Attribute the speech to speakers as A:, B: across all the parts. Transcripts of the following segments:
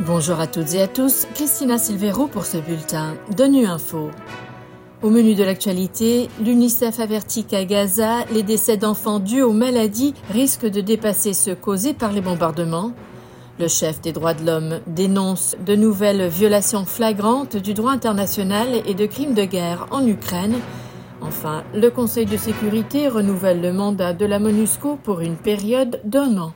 A: Bonjour à toutes et à tous, Christina Silvero pour ce bulletin de Nu Info. Au menu de l'actualité, l'UNICEF avertit qu'à Gaza, les décès d'enfants dus aux maladies risquent de dépasser ceux causés par les bombardements. Le chef des droits de l'homme dénonce de nouvelles violations flagrantes du droit international et de crimes de guerre en Ukraine. Enfin, le Conseil de sécurité renouvelle le mandat de la MONUSCO pour une période d'un an.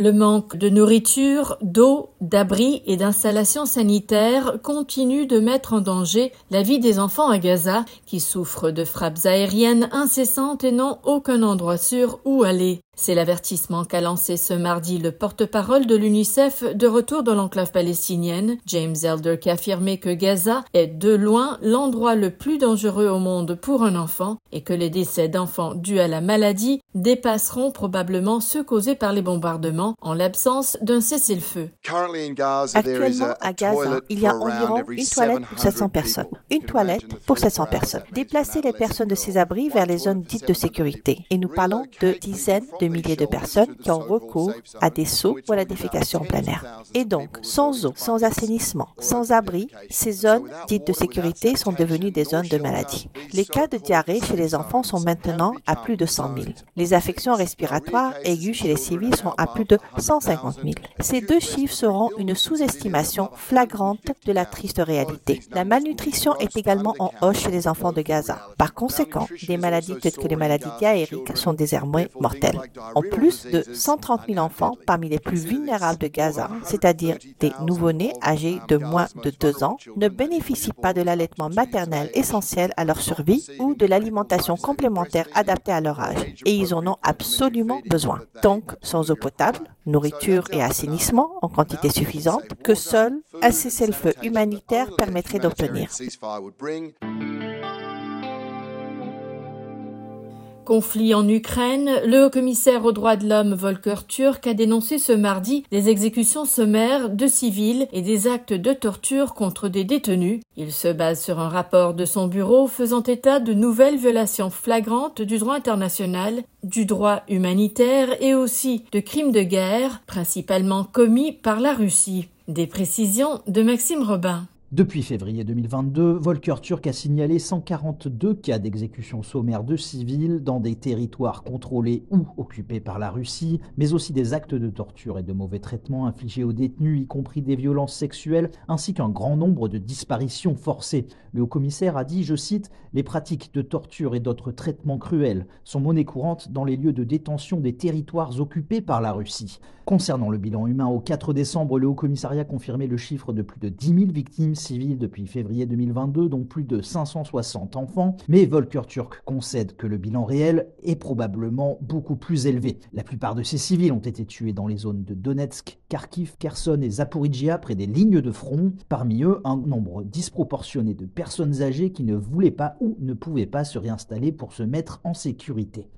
A: Le manque de nourriture, d'eau, d'abris et d'installations sanitaires continue de mettre en danger la vie des enfants à Gaza qui souffrent de frappes aériennes incessantes et n'ont aucun endroit sûr où aller. C'est l'avertissement qu'a lancé ce mardi le porte-parole de l'UNICEF de retour dans l'enclave palestinienne, James Elder, qui a affirmé que Gaza est de loin l'endroit le plus dangereux au monde pour un enfant et que les décès d'enfants dus à la maladie dépasseront probablement ceux causés par les bombardements en l'absence d'un cessez-le-feu.
B: Actuellement, à Gaza, il y a environ une toilette pour 700 personnes. Une toilette pour 700 personnes. Déplacer les personnes de ces abris vers les zones dites de sécurité. Et nous parlons de dizaines de milliers de personnes qui ont recours à des seaux ou à la défécation en plein air. Et donc, sans eau, sans assainissement, sans abri, ces zones dites de sécurité sont devenues des zones de maladie. Les cas de diarrhée chez les enfants sont maintenant à plus de 100 000. Les affections respiratoires aiguës chez les civils sont à plus de 150 000. Ces deux chiffres seront une sous-estimation flagrante de la triste réalité. La malnutrition est également en hausse chez les enfants de Gaza. Par conséquent, des maladies telles que les maladies diarrhéiques sont désormais mortelles. En plus de 130 000 enfants parmi les plus vulnérables de Gaza, c'est-à-dire des nouveau-nés âgés de moins de 2 ans, ne bénéficient pas de l'allaitement maternel essentiel à leur survie ou de l'alimentation complémentaire adaptée à leur âge. Et ils en ont absolument besoin. Donc, sans eau potable, nourriture et assainissement en quantité suffisante, que seul un cessez-le-feu humanitaire permettrait d'obtenir.
A: Conflit en Ukraine, le haut-commissaire aux droits de l'homme Volker Turk a dénoncé ce mardi des exécutions sommaires de civils et des actes de torture contre des détenus. Il se base sur un rapport de son bureau faisant état de nouvelles violations flagrantes du droit international, du droit humanitaire et aussi de crimes de guerre, principalement commis par la Russie. Des précisions de Maxime Robin.
C: Depuis février 2022, Volker Turk a signalé 142 cas d'exécution sommaire de civils dans des territoires contrôlés ou occupés par la Russie, mais aussi des actes de torture et de mauvais traitements infligés aux détenus, y compris des violences sexuelles, ainsi qu'un grand nombre de disparitions forcées. Le haut-commissaire a dit, je cite, Les pratiques de torture et d'autres traitements cruels sont monnaie courante dans les lieux de détention des territoires occupés par la Russie. Concernant le bilan humain, au 4 décembre, le haut-commissariat confirmait le chiffre de plus de 10 000 victimes civiles depuis février 2022, dont plus de 560 enfants, mais Volker Turk concède que le bilan réel est probablement beaucoup plus élevé. La plupart de ces civils ont été tués dans les zones de Donetsk, Kharkiv, Kherson et Zaporizhia, près des lignes de front. Parmi eux, un nombre disproportionné de personnes âgées qui ne voulaient pas ou ne pouvaient pas se réinstaller pour se mettre en sécurité.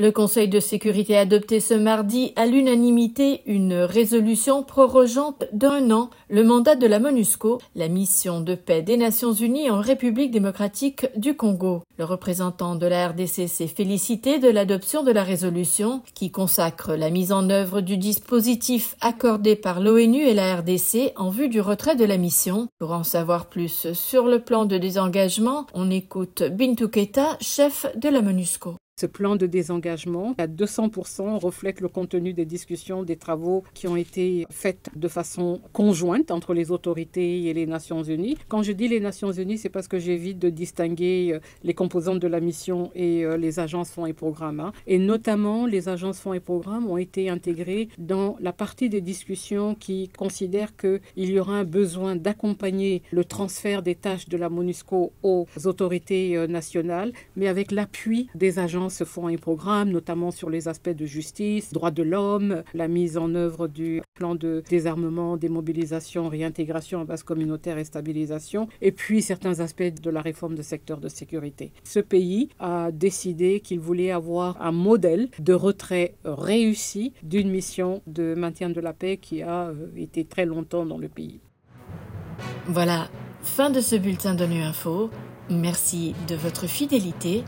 A: Le Conseil de sécurité a adopté ce mardi à l'unanimité une résolution prorogeant d'un an le mandat de la MONUSCO, la mission de paix des Nations Unies en République démocratique du Congo. Le représentant de la RDC s'est félicité de l'adoption de la résolution qui consacre la mise en œuvre du dispositif accordé par l'ONU et la RDC en vue du retrait de la mission. Pour en savoir plus sur le plan de désengagement, on écoute Bintou Keita, chef de la MONUSCO.
D: Ce plan de désengagement à 200% reflète le contenu des discussions, des travaux qui ont été faits de façon conjointe entre les autorités et les Nations Unies. Quand je dis les Nations Unies, c'est parce que j'évite de distinguer euh, les composantes de la mission et euh, les agences fonds et programmes. Hein. Et notamment, les agences fonds et programmes ont été intégrées dans la partie des discussions qui considère qu'il y aura un besoin d'accompagner le transfert des tâches de la MONUSCO aux autorités euh, nationales, mais avec l'appui des agences se font un programme, notamment sur les aspects de justice, droits de l'homme, la mise en œuvre du plan de désarmement, démobilisation, réintégration en base communautaire et stabilisation, et puis certains aspects de la réforme du secteur de sécurité. Ce pays a décidé qu'il voulait avoir un modèle de retrait réussi d'une mission de maintien de la paix qui a euh, été très longtemps dans le pays.
A: Voilà, fin de ce bulletin de Nu. Merci de votre fidélité.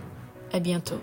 A: À bientôt.